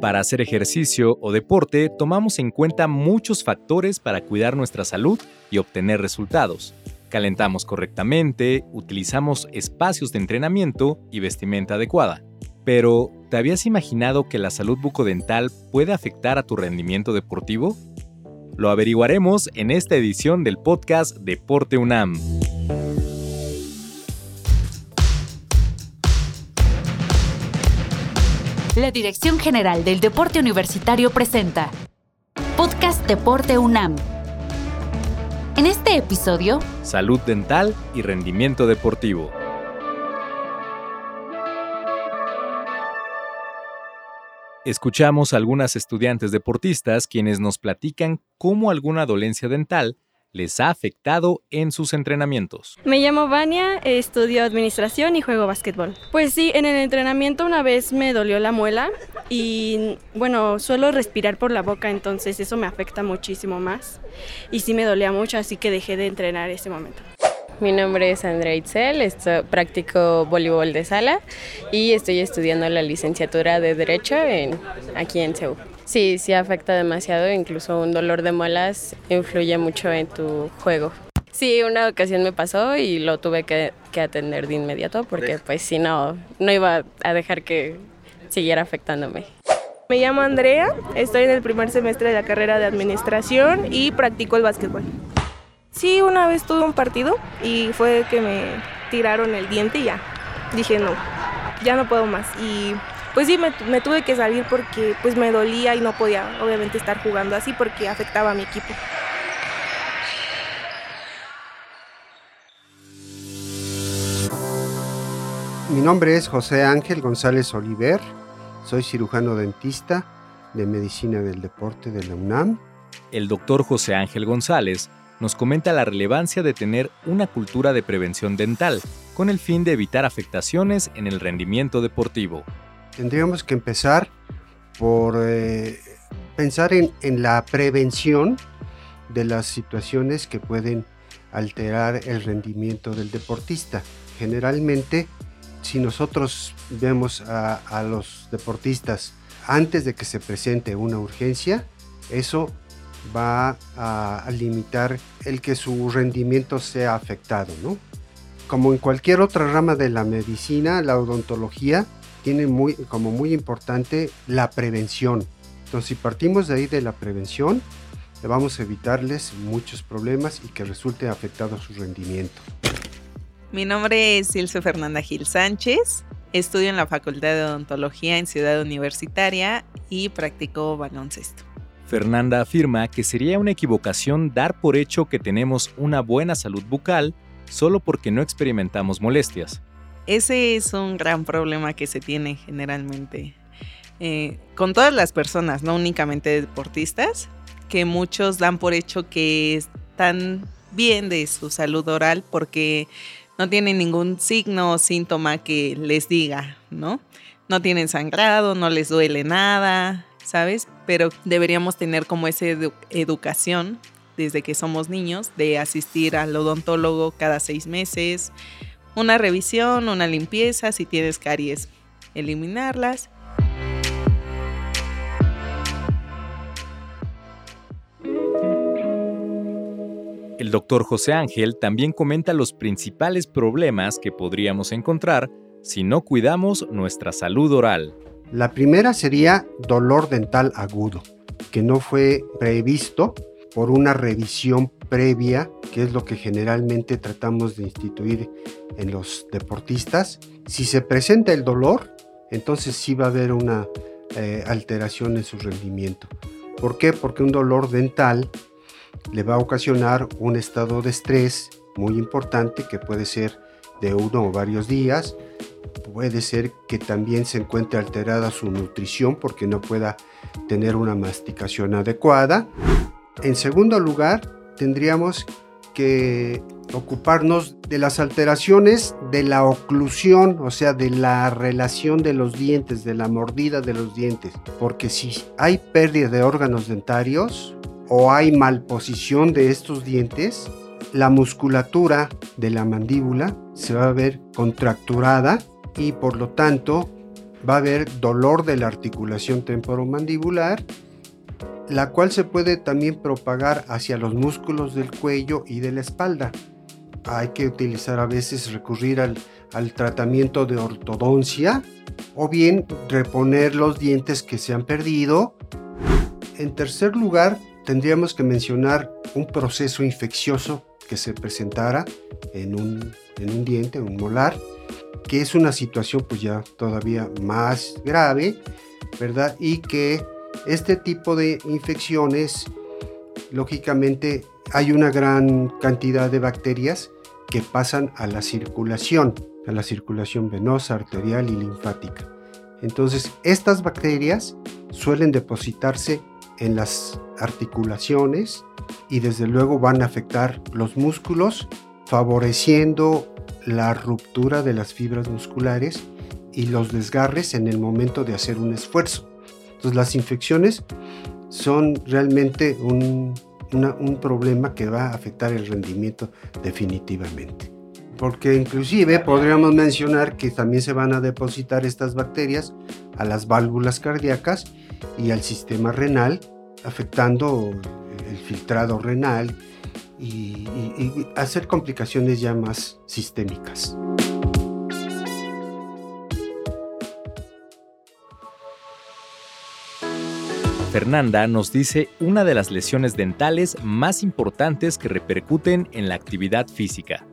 Para hacer ejercicio o deporte tomamos en cuenta muchos factores para cuidar nuestra salud y obtener resultados. Calentamos correctamente, utilizamos espacios de entrenamiento y vestimenta adecuada. Pero, ¿te habías imaginado que la salud bucodental puede afectar a tu rendimiento deportivo? Lo averiguaremos en esta edición del podcast Deporte UNAM. La Dirección General del Deporte Universitario presenta Podcast Deporte UNAM. En este episodio, Salud dental y rendimiento deportivo. Escuchamos a algunas estudiantes deportistas quienes nos platican cómo alguna dolencia dental les ha afectado en sus entrenamientos. Me llamo Vania, estudio administración y juego básquetbol. Pues sí, en el entrenamiento una vez me dolió la muela y bueno, suelo respirar por la boca, entonces eso me afecta muchísimo más. Y sí me dolía mucho, así que dejé de entrenar ese momento. Mi nombre es Andrea Itzel, practico voleibol de sala y estoy estudiando la licenciatura de Derecho en, aquí en CEU. Sí, sí afecta demasiado, incluso un dolor de muelas influye mucho en tu juego. Sí, una ocasión me pasó y lo tuve que, atender de inmediato porque pues si no, no iba a dejar que siguiera afectándome. Me llamo Andrea, estoy en el primer semestre de la carrera de administración y practico el básquetbol. Sí, una vez tuve un partido y fue que me tiraron el diente y ya. Dije no, ya no puedo más. Y pues sí, me, tuve que salir porque pues me dolía y no podía obviamente estar jugando así porque afectaba a mi equipo. Mi nombre es José Ángel González Oliver, soy cirujano dentista de Medicina del Deporte de la UNAM. El doctor José Ángel González nos comenta la relevancia de tener una cultura de prevención dental con el fin de evitar afectaciones en el rendimiento deportivo tendríamos que empezar por eh, pensar en, la prevención de las situaciones que pueden alterar el rendimiento del deportista. Generalmente, si nosotros vemos a, los deportistas antes de que se presente una urgencia, eso va a, limitar el que su rendimiento sea afectado, Como en cualquier otra rama de la medicina, la odontología tiene muy, como muy importante la prevención. Entonces, si partimos de ahí de la prevención, le vamos a evitarles muchos problemas y que resulte afectado su rendimiento. Mi nombre es Ilse Fernanda Gil Sánchez. Estudio en la Facultad de Odontología en Ciudad Universitaria y practico baloncesto. Fernanda afirma que sería una equivocación dar por hecho que tenemos una buena salud bucal solo porque no experimentamos molestias. Ese es un gran problema que se tiene generalmente eh, con todas las personas, no únicamente deportistas, que muchos dan por hecho que están bien de su salud oral porque no tienen ningún signo o síntoma que les diga, ¿no? No tienen sangrado, no les duele nada, ¿sabes? Pero deberíamos tener como esa educación desde que somos niños de asistir al odontólogo cada seis meses, una revisión, una limpieza, si tienes caries, eliminarlas. El doctor José Ángel también comenta los principales problemas que podríamos encontrar si no cuidamos nuestra salud oral. La primera sería dolor dental agudo, que no fue previsto por una revisión previa, que es lo que generalmente tratamos de instituir en los deportistas. Si se presenta el dolor, entonces sí va a haber una eh, alteración en su rendimiento. ¿Por qué? Porque un dolor dental le va a ocasionar un estado de estrés muy importante que puede ser de uno o varios días. Puede ser que también se encuentre alterada su nutrición porque no pueda tener una masticación adecuada. En segundo lugar, tendríamos que ocuparnos de las alteraciones de la oclusión, o sea, de la relación de los dientes, de la mordida de los dientes. Porque si hay pérdida de órganos dentarios o hay malposición de estos dientes, la musculatura de la mandíbula se va a ver contracturada y por lo tanto va a haber dolor de la articulación temporomandibular, la cual se puede también propagar hacia los músculos del cuello y de la espalda. Hay que utilizar a veces recurrir al, al tratamiento de ortodoncia o bien reponer los dientes que se han perdido. En tercer lugar, tendríamos que mencionar un proceso infeccioso que se presentara en un, en un diente, un molar, que es una situación pues ya todavía más grave, ¿verdad? Y que este tipo de infecciones, lógicamente, hay una gran cantidad de bacterias que pasan a la circulación, a la circulación venosa, arterial y linfática. Entonces, estas bacterias suelen depositarse en las articulaciones y desde luego van a afectar los músculos, favoreciendo la ruptura de las fibras musculares y los desgarres en el momento de hacer un esfuerzo. Entonces las infecciones son realmente un, un problema que va a afectar el rendimiento definitivamente. Porque inclusive podríamos mencionar que también se van a depositar estas bacterias a las válvulas cardíacas y al sistema renal, afectando el filtrado renal y, hacer complicaciones ya más sistémicas. Fernanda nos dice una de las lesiones dentales más importantes que repercuten en la actividad física,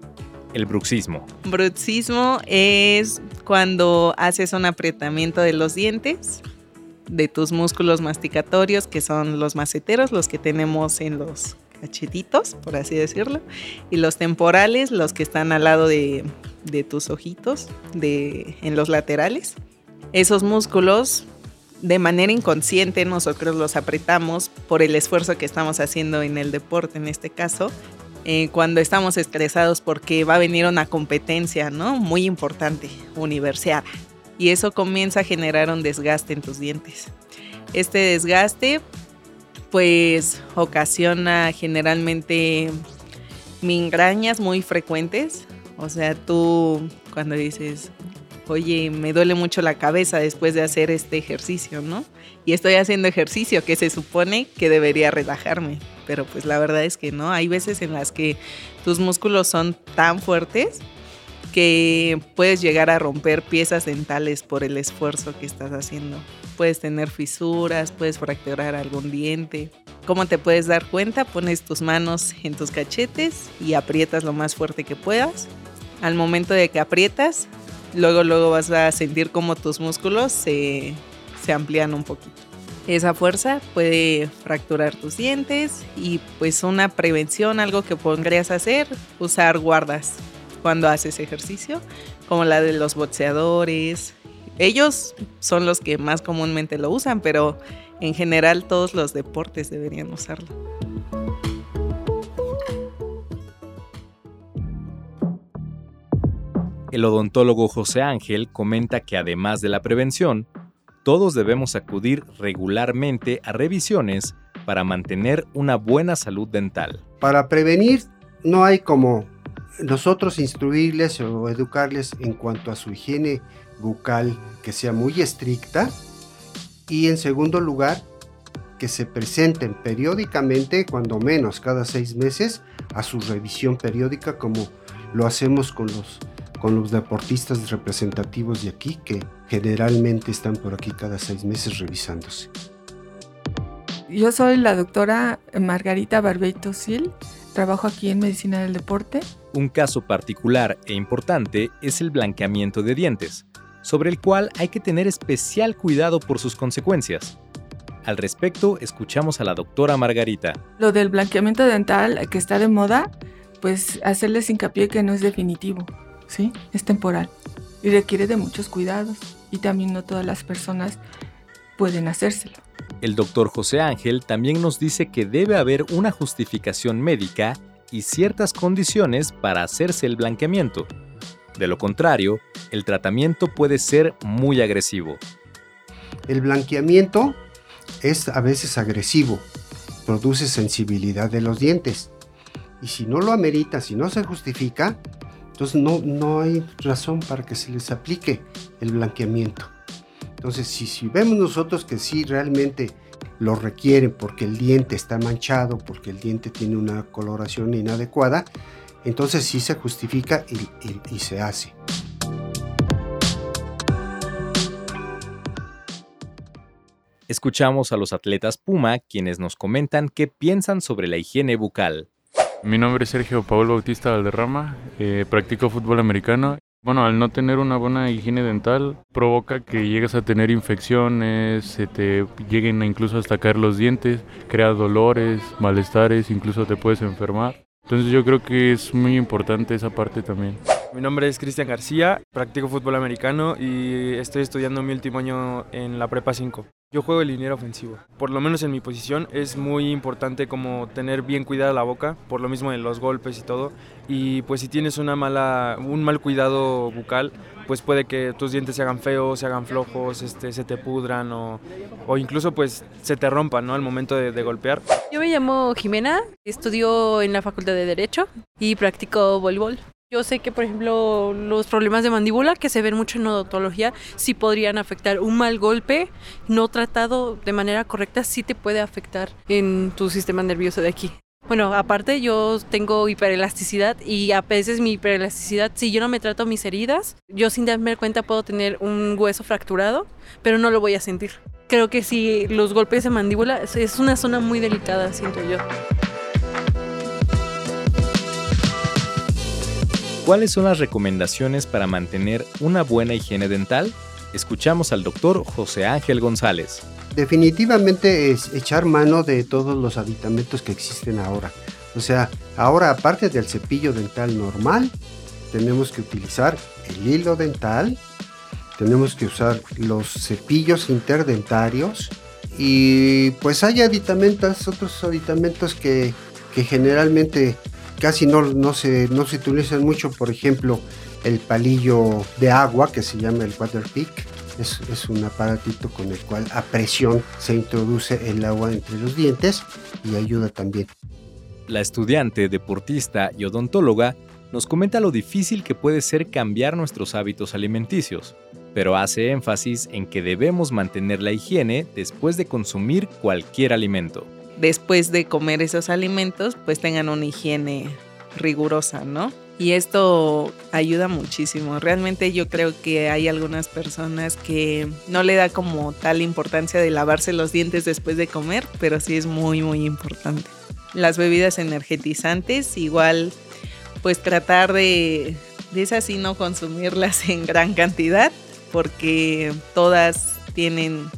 el bruxismo. Bruxismo es cuando haces un apretamiento de los dientes, de tus músculos masticatorios, que son los maceteros, los que tenemos en los cachetitos, por así decirlo, y los temporales, los que están al lado de, tus ojitos, de, en los laterales. Esos músculos, de manera inconsciente, nosotros los apretamos por el esfuerzo que estamos haciendo en el deporte, en este caso, eh, cuando estamos estresados porque va a venir una competencia, ¿no? Muy importante, universiada. Y eso comienza a generar un desgaste en tus dientes. Este desgaste pues ocasiona generalmente migrañas muy frecuentes. O sea, tú cuando dices, oye, me duele mucho la cabeza después de hacer este ejercicio, ¿no? Y estoy haciendo ejercicio que se supone que debería relajarme, pero pues la verdad es que no. Hay veces en las que tus músculos son tan fuertes que puedes llegar a romper piezas dentales por el esfuerzo que estás haciendo. Puedes tener fisuras, puedes fracturar algún diente. ¿Cómo te puedes dar cuenta? Pones tus manos en tus cachetes y aprietas lo más fuerte que puedas. Al momento de que aprietas, luego luego vas a sentir como tus músculos se, se amplían un poquito. Esa fuerza puede fracturar tus dientes y pues una prevención, algo que podrías hacer, usar guardas cuando haces ejercicio, como la de los boxeadores. Ellos son los que más comúnmente lo usan, pero en general todos los deportes deberían usarlo. El odontólogo José Ángel comenta que además de la prevención, todos debemos acudir regularmente a revisiones para mantener una buena salud dental. Para prevenir no hay como nosotros instruirles o educarles en cuanto a su higiene bucal que sea muy estricta y en segundo lugar que se presenten periódicamente, cuando menos cada seis meses, a su revisión periódica como lo hacemos con los, con los deportistas representativos de aquí que generalmente están por aquí cada seis meses revisándose. Yo soy la doctora Margarita Barbeito Sil, trabajo aquí en Medicina del Deporte. Un caso particular e importante es el blanqueamiento de dientes, sobre el cual hay que tener especial cuidado por sus consecuencias. Al respecto, escuchamos a la doctora Margarita. Lo del blanqueamiento dental que está de moda, pues hacerles hincapié que no es definitivo, ¿sí? Es temporal y requiere de muchos cuidados y también no todas las personas pueden hacérselo. El doctor José Ángel también nos dice que debe haber una justificación médica y ciertas condiciones para hacerse el blanqueamiento. De lo contrario, el tratamiento puede ser muy agresivo. El blanqueamiento es a veces agresivo, produce sensibilidad de los dientes. Y si no lo amerita, si no se justifica, entonces no, no hay razón para que se les aplique el blanqueamiento. Entonces, si, si vemos nosotros que sí realmente lo requieren porque el diente está manchado, porque el diente tiene una coloración inadecuada, entonces sí se justifica y, y se hace. Escuchamos a los atletas Puma quienes nos comentan qué piensan sobre la higiene bucal. Mi nombre es Sergio Paul Bautista Valderrama, eh, practico fútbol americano. Bueno, al no tener una buena higiene dental provoca que llegues a tener infecciones, se te lleguen incluso hasta caer los dientes, crea dolores, malestares, incluso te puedes enfermar. Entonces yo creo que es muy importante esa parte también. Mi nombre es Cristian García, practico fútbol americano y estoy estudiando mi último año en la Prepa 5. Yo juego el liniero ofensivo. Por lo menos en mi posición es muy importante como tener bien cuidada la boca, por lo mismo de los golpes y todo. Y pues si tienes una mala, un mal cuidado bucal, pues puede que tus dientes se hagan feos, se hagan flojos, este, se te pudran o, o incluso pues se te rompan ¿no? al momento de, de golpear. Yo me llamo Jimena, estudio en la Facultad de Derecho y practico voleibol. Yo sé que, por ejemplo, los problemas de mandíbula que se ven mucho en odontología sí podrían afectar. Un mal golpe no tratado de manera correcta sí te puede afectar en tu sistema nervioso de aquí. Bueno, aparte yo tengo hiperelasticidad y a veces mi hiperelasticidad, si yo no me trato mis heridas, yo sin darme cuenta puedo tener un hueso fracturado, pero no lo voy a sentir. Creo que si los golpes de mandíbula es una zona muy delicada, siento yo. ¿Cuáles son las recomendaciones para mantener una buena higiene dental? Escuchamos al doctor José Ángel González. Definitivamente es echar mano de todos los aditamentos que existen ahora. O sea, ahora aparte del cepillo dental normal, tenemos que utilizar el hilo dental, tenemos que usar los cepillos interdentarios y pues hay aditamentos, otros aditamentos que, que generalmente casi no, se, no se utilizan mucho, por ejemplo, el palillo de agua que se llama el water pick. Es, es, un aparatito con el cual a presión se introduce el agua entre los dientes y ayuda también. La estudiante, deportista y odontóloga nos comenta lo difícil que puede ser cambiar nuestros hábitos alimenticios, pero hace énfasis en que debemos mantener la higiene después de consumir cualquier alimento después de comer esos alimentos, pues tengan una higiene rigurosa, ¿no? Y esto ayuda muchísimo. Realmente yo creo que hay algunas personas que no le da como tal importancia de lavarse los dientes después de comer, pero sí es muy, muy importante. Las bebidas energetizantes, igual, pues tratar de, de esas no consumirlas en gran cantidad, porque todas tienen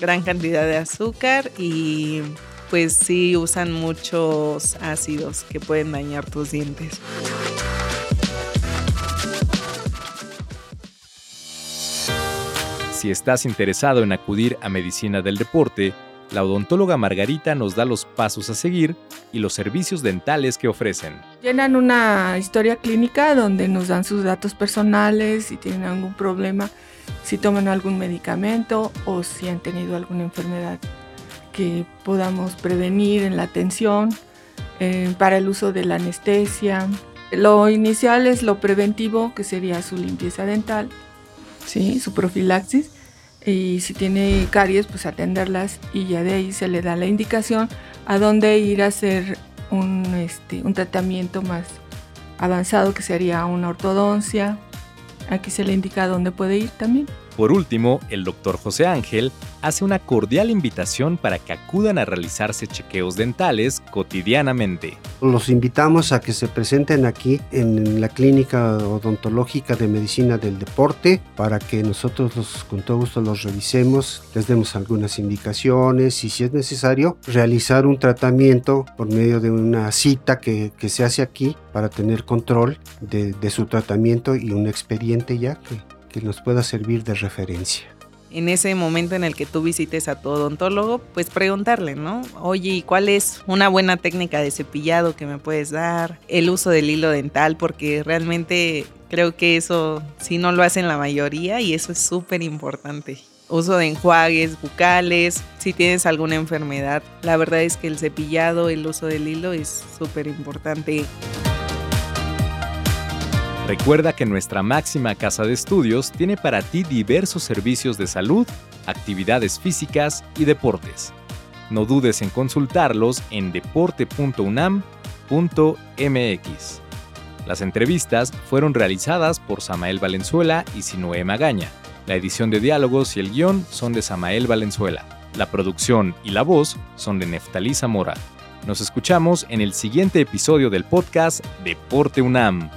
gran cantidad de azúcar y pues sí usan muchos ácidos que pueden dañar tus dientes. Si estás interesado en acudir a medicina del deporte, la odontóloga Margarita nos da los pasos a seguir y los servicios dentales que ofrecen. Llenan una historia clínica donde nos dan sus datos personales, si tienen algún problema, si toman algún medicamento o si han tenido alguna enfermedad que podamos prevenir en la atención, eh, para el uso de la anestesia. Lo inicial es lo preventivo, que sería su limpieza dental, ¿sí? su profilaxis. Y si tiene caries, pues atenderlas y ya de ahí se le da la indicación a dónde ir a hacer un, este, un tratamiento más avanzado, que sería una ortodoncia. Aquí se le indica dónde puede ir también. Por último, el doctor José Ángel hace una cordial invitación para que acudan a realizarse chequeos dentales cotidianamente. Los invitamos a que se presenten aquí en la clínica odontológica de medicina del deporte para que nosotros con todo gusto los revisemos, les demos algunas indicaciones y si es necesario realizar un tratamiento por medio de una cita que, que se hace aquí para tener control de, de su tratamiento y un expediente ya que que nos pueda servir de referencia. En ese momento en el que tú visites a tu odontólogo, pues preguntarle, ¿no? Oye, ¿y cuál es una buena técnica de cepillado que me puedes dar? El uso del hilo dental, porque realmente creo que eso sí no lo hacen la mayoría y eso es súper importante. Uso de enjuagues bucales, si tienes alguna enfermedad. La verdad es que el cepillado, el uso del hilo es súper importante. Recuerda que nuestra máxima casa de estudios tiene para ti diversos servicios de salud, actividades físicas y deportes. No dudes en consultarlos en deporte.unam.mx. Las entrevistas fueron realizadas por Samael Valenzuela y Sinoé Magaña. La edición de diálogos y el guion son de Samael Valenzuela. La producción y la voz son de Neftalí Zamora. Nos escuchamos en el siguiente episodio del podcast Deporte UNAM.